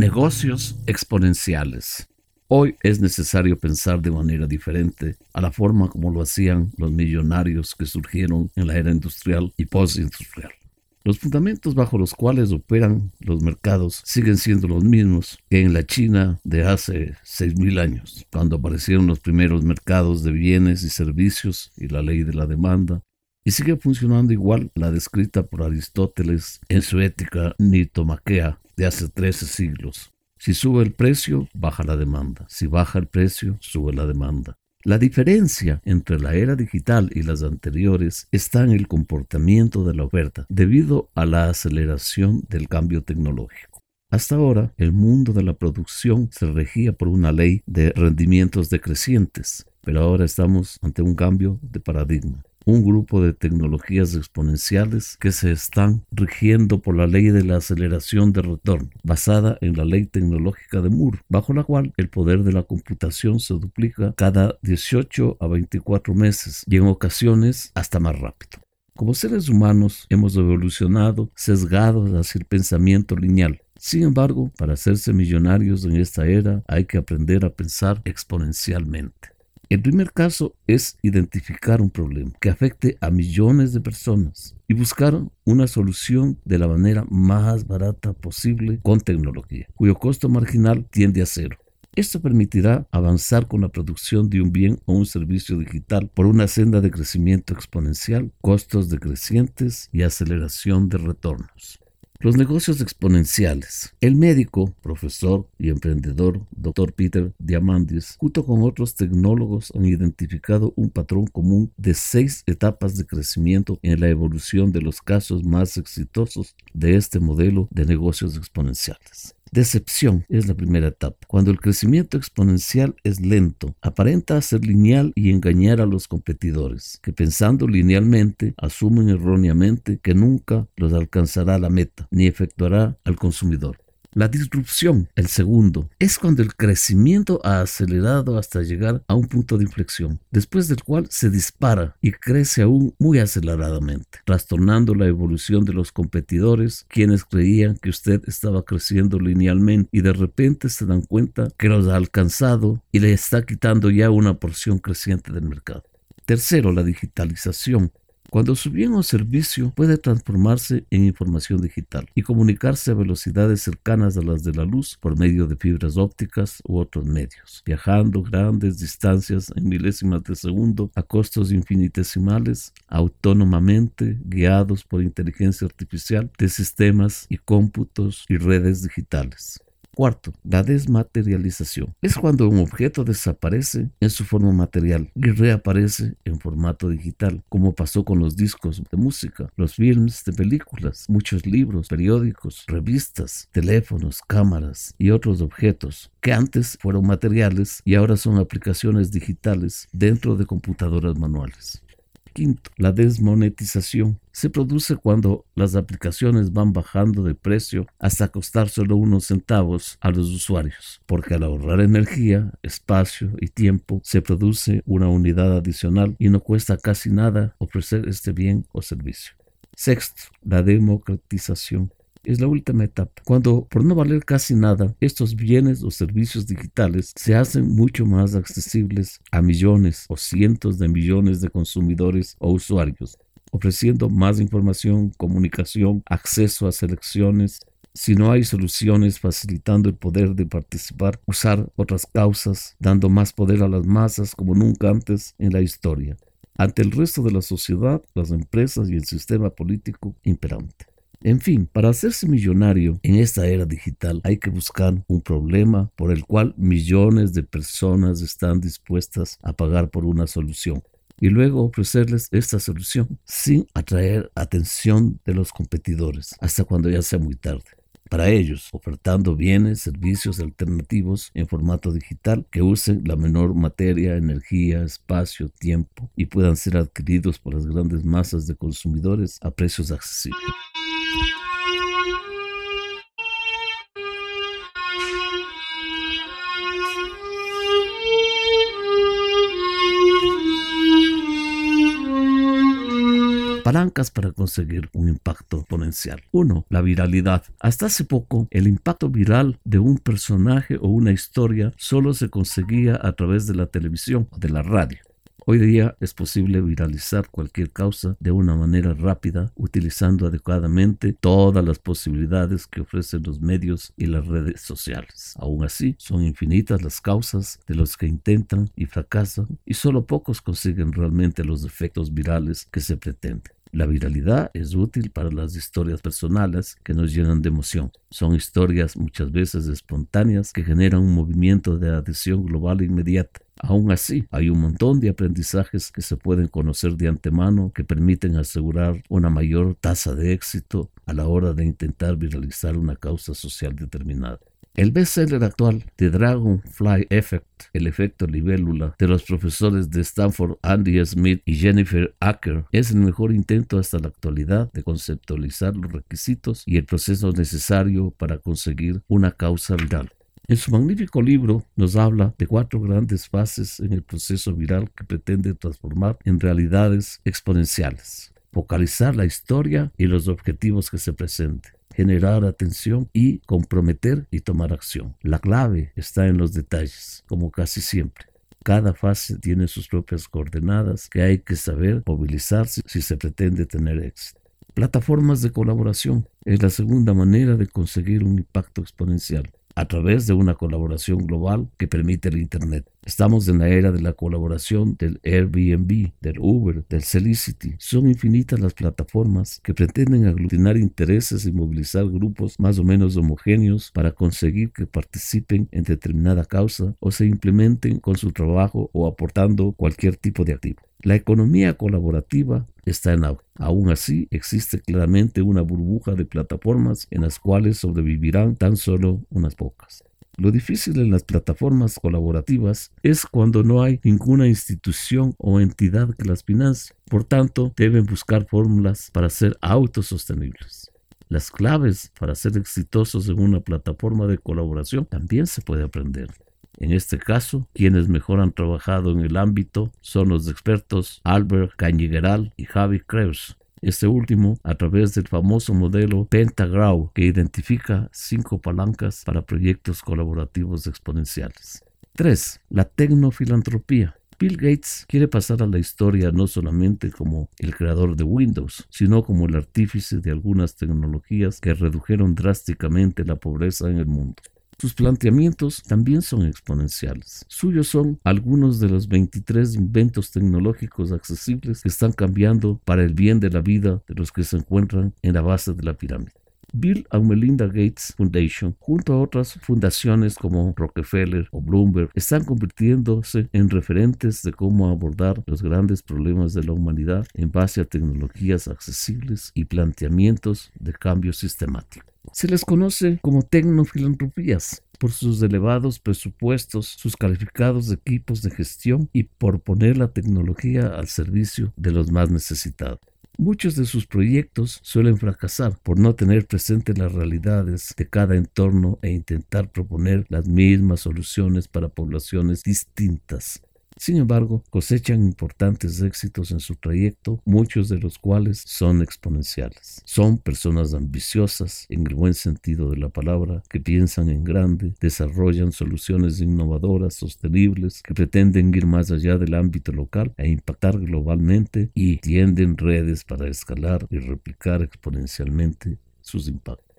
Negocios exponenciales. Hoy es necesario pensar de manera diferente a la forma como lo hacían los millonarios que surgieron en la era industrial y postindustrial. Los fundamentos bajo los cuales operan los mercados siguen siendo los mismos que en la China de hace 6.000 años, cuando aparecieron los primeros mercados de bienes y servicios y la ley de la demanda, y sigue funcionando igual la descrita por Aristóteles en su ética nitomaquea de hace 13 siglos. Si sube el precio, baja la demanda. Si baja el precio, sube la demanda. La diferencia entre la era digital y las anteriores está en el comportamiento de la oferta, debido a la aceleración del cambio tecnológico. Hasta ahora, el mundo de la producción se regía por una ley de rendimientos decrecientes, pero ahora estamos ante un cambio de paradigma un grupo de tecnologías exponenciales que se están rigiendo por la ley de la aceleración de retorno, basada en la ley tecnológica de Moore, bajo la cual el poder de la computación se duplica cada 18 a 24 meses y en ocasiones hasta más rápido. Como seres humanos hemos evolucionado sesgados hacia el pensamiento lineal. Sin embargo, para hacerse millonarios en esta era hay que aprender a pensar exponencialmente. El primer caso es identificar un problema que afecte a millones de personas y buscar una solución de la manera más barata posible con tecnología, cuyo costo marginal tiende a cero. Esto permitirá avanzar con la producción de un bien o un servicio digital por una senda de crecimiento exponencial, costos decrecientes y aceleración de retornos. Los negocios exponenciales. El médico, profesor y emprendedor Dr. Peter Diamandis, junto con otros tecnólogos, han identificado un patrón común de seis etapas de crecimiento en la evolución de los casos más exitosos de este modelo de negocios exponenciales. Decepción es la primera etapa. Cuando el crecimiento exponencial es lento, aparenta ser lineal y engañar a los competidores, que pensando linealmente asumen erróneamente que nunca los alcanzará la meta, ni efectuará al consumidor. La disrupción, el segundo, es cuando el crecimiento ha acelerado hasta llegar a un punto de inflexión, después del cual se dispara y crece aún muy aceleradamente, trastornando la evolución de los competidores, quienes creían que usted estaba creciendo linealmente y de repente se dan cuenta que los ha alcanzado y le está quitando ya una porción creciente del mercado. Tercero, la digitalización cuando su bien o servicio puede transformarse en información digital y comunicarse a velocidades cercanas a las de la luz por medio de fibras ópticas u otros medios, viajando grandes distancias en milésimas de segundo a costos infinitesimales, autónomamente guiados por inteligencia artificial de sistemas y cómputos y redes digitales. Cuarto, la desmaterialización. Es cuando un objeto desaparece en su forma material y reaparece en formato digital, como pasó con los discos de música, los films de películas, muchos libros, periódicos, revistas, teléfonos, cámaras y otros objetos que antes fueron materiales y ahora son aplicaciones digitales dentro de computadoras manuales. Quinto, la desmonetización. Se produce cuando las aplicaciones van bajando de precio hasta costar solo unos centavos a los usuarios, porque al ahorrar energía, espacio y tiempo se produce una unidad adicional y no cuesta casi nada ofrecer este bien o servicio. Sexto, la democratización es la última etapa, cuando por no valer casi nada, estos bienes o servicios digitales se hacen mucho más accesibles a millones o cientos de millones de consumidores o usuarios, ofreciendo más información, comunicación, acceso a selecciones, si no hay soluciones facilitando el poder de participar, usar otras causas, dando más poder a las masas como nunca antes en la historia, ante el resto de la sociedad, las empresas y el sistema político imperante. En fin, para hacerse millonario en esta era digital hay que buscar un problema por el cual millones de personas están dispuestas a pagar por una solución y luego ofrecerles esta solución sin atraer atención de los competidores hasta cuando ya sea muy tarde. Para ellos, ofertando bienes, servicios alternativos en formato digital que usen la menor materia, energía, espacio, tiempo y puedan ser adquiridos por las grandes masas de consumidores a precios accesibles. Palancas para conseguir un impacto exponencial. 1. La viralidad. Hasta hace poco, el impacto viral de un personaje o una historia solo se conseguía a través de la televisión o de la radio. Hoy día es posible viralizar cualquier causa de una manera rápida, utilizando adecuadamente todas las posibilidades que ofrecen los medios y las redes sociales. Aún así, son infinitas las causas de los que intentan y fracasan, y solo pocos consiguen realmente los efectos virales que se pretenden. La viralidad es útil para las historias personales que nos llenan de emoción. Son historias muchas veces espontáneas que generan un movimiento de adhesión global inmediata. Aún así, hay un montón de aprendizajes que se pueden conocer de antemano que permiten asegurar una mayor tasa de éxito a la hora de intentar viralizar una causa social determinada. El bestseller actual The Dragonfly Effect, el efecto libélula, de los profesores de Stanford Andy Smith y Jennifer Acker, es el mejor intento hasta la actualidad de conceptualizar los requisitos y el proceso necesario para conseguir una causa viral. En su magnífico libro nos habla de cuatro grandes fases en el proceso viral que pretende transformar en realidades exponenciales. Focalizar la historia y los objetivos que se presenten generar atención y comprometer y tomar acción. La clave está en los detalles, como casi siempre. Cada fase tiene sus propias coordenadas que hay que saber movilizarse si se pretende tener éxito. Plataformas de colaboración es la segunda manera de conseguir un impacto exponencial a través de una colaboración global que permite el Internet. Estamos en la era de la colaboración del Airbnb, del Uber, del Celicity. Son infinitas las plataformas que pretenden aglutinar intereses y movilizar grupos más o menos homogéneos para conseguir que participen en determinada causa o se implementen con su trabajo o aportando cualquier tipo de activo. La economía colaborativa está en auge. Aún así, existe claramente una burbuja de plataformas en las cuales sobrevivirán tan solo unas pocas. Lo difícil en las plataformas colaborativas es cuando no hay ninguna institución o entidad que las financie. Por tanto, deben buscar fórmulas para ser autosostenibles. Las claves para ser exitosos en una plataforma de colaboración también se puede aprender. En este caso, quienes mejor han trabajado en el ámbito son los expertos Albert Cañigueral y Javi Creus. Este último a través del famoso modelo Pentagrau que identifica cinco palancas para proyectos colaborativos exponenciales. 3. La tecnofilantropía. Bill Gates quiere pasar a la historia no solamente como el creador de Windows, sino como el artífice de algunas tecnologías que redujeron drásticamente la pobreza en el mundo. Sus planteamientos también son exponenciales. Suyos son algunos de los 23 inventos tecnológicos accesibles que están cambiando para el bien de la vida de los que se encuentran en la base de la pirámide. Bill and Melinda Gates Foundation, junto a otras fundaciones como Rockefeller o Bloomberg, están convirtiéndose en referentes de cómo abordar los grandes problemas de la humanidad en base a tecnologías accesibles y planteamientos de cambio sistemático. Se les conoce como tecnofilantropías por sus elevados presupuestos, sus calificados equipos de gestión y por poner la tecnología al servicio de los más necesitados. Muchos de sus proyectos suelen fracasar por no tener presente las realidades de cada entorno e intentar proponer las mismas soluciones para poblaciones distintas. Sin embargo, cosechan importantes éxitos en su trayecto, muchos de los cuales son exponenciales. Son personas ambiciosas, en el buen sentido de la palabra, que piensan en grande, desarrollan soluciones innovadoras, sostenibles, que pretenden ir más allá del ámbito local e impactar globalmente y tienden redes para escalar y replicar exponencialmente sus impactos.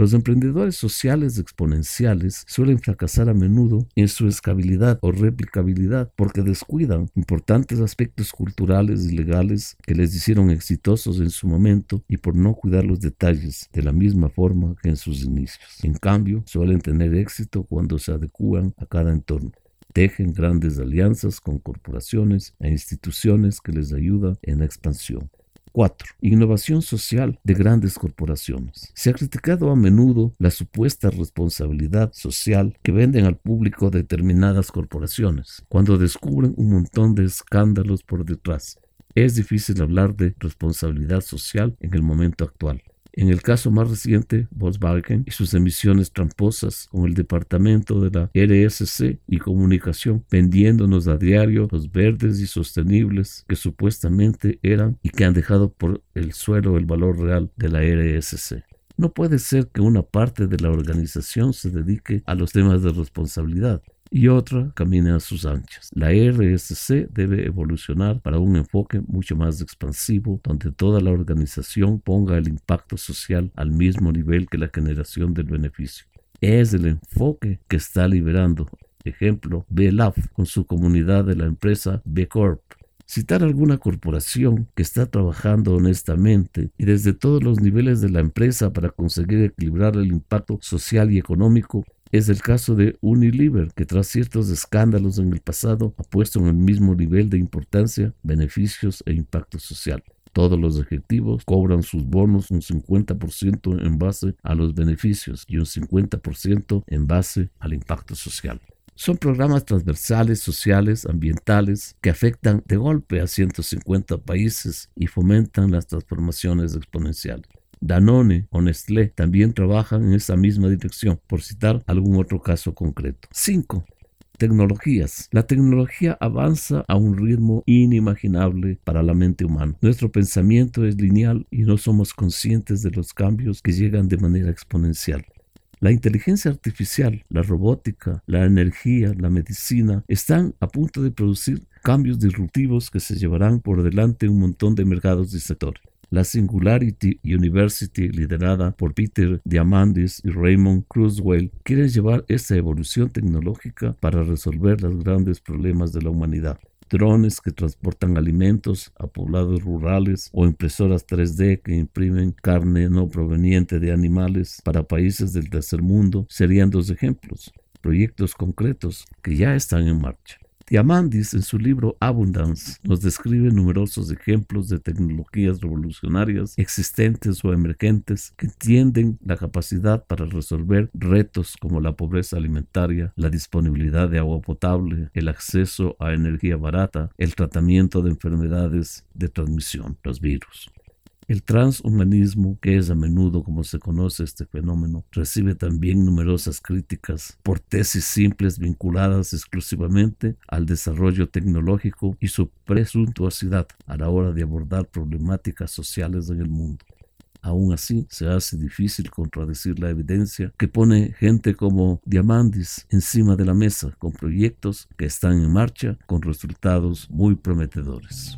Los emprendedores sociales exponenciales suelen fracasar a menudo en su escalabilidad o replicabilidad porque descuidan importantes aspectos culturales y legales que les hicieron exitosos en su momento y por no cuidar los detalles de la misma forma que en sus inicios. En cambio, suelen tener éxito cuando se adecúan a cada entorno tejen grandes alianzas con corporaciones e instituciones que les ayudan en la expansión. 4. Innovación social de grandes corporaciones. Se ha criticado a menudo la supuesta responsabilidad social que venden al público determinadas corporaciones, cuando descubren un montón de escándalos por detrás. Es difícil hablar de responsabilidad social en el momento actual. En el caso más reciente, Volkswagen y sus emisiones tramposas con el departamento de la RSC y comunicación vendiéndonos a diario los verdes y sostenibles que supuestamente eran y que han dejado por el suelo el valor real de la RSC. No puede ser que una parte de la organización se dedique a los temas de responsabilidad y otra camine a sus anchas. La RSC debe evolucionar para un enfoque mucho más expansivo, donde toda la organización ponga el impacto social al mismo nivel que la generación del beneficio. Es el enfoque que está liberando. Ejemplo, BLAF con su comunidad de la empresa B Corp citar alguna corporación que está trabajando honestamente y desde todos los niveles de la empresa para conseguir equilibrar el impacto social y económico es el caso de Unilever, que tras ciertos escándalos en el pasado ha puesto en el mismo nivel de importancia beneficios e impacto social. Todos los ejecutivos cobran sus bonos un 50% en base a los beneficios y un 50% en base al impacto social. Son programas transversales, sociales, ambientales, que afectan de golpe a 150 países y fomentan las transformaciones exponenciales. Danone o Nestlé también trabajan en esa misma dirección, por citar algún otro caso concreto. 5. Tecnologías. La tecnología avanza a un ritmo inimaginable para la mente humana. Nuestro pensamiento es lineal y no somos conscientes de los cambios que llegan de manera exponencial. La inteligencia artificial, la robótica, la energía, la medicina están a punto de producir cambios disruptivos que se llevarán por delante un montón de mercados y sectores. La Singularity University, liderada por Peter Diamandis y Raymond Cruzwell, quiere llevar esta evolución tecnológica para resolver los grandes problemas de la humanidad drones que transportan alimentos a poblados rurales o impresoras 3D que imprimen carne no proveniente de animales para países del tercer mundo serían dos ejemplos, proyectos concretos que ya están en marcha. Diamandis, en su libro Abundance, nos describe numerosos ejemplos de tecnologías revolucionarias existentes o emergentes que tienen la capacidad para resolver retos como la pobreza alimentaria, la disponibilidad de agua potable, el acceso a energía barata, el tratamiento de enfermedades de transmisión, los virus. El transhumanismo, que es a menudo como se conoce este fenómeno, recibe también numerosas críticas por tesis simples vinculadas exclusivamente al desarrollo tecnológico y su presuntuosidad a la hora de abordar problemáticas sociales en el mundo. Aún así, se hace difícil contradecir la evidencia que pone gente como Diamandis encima de la mesa con proyectos que están en marcha con resultados muy prometedores.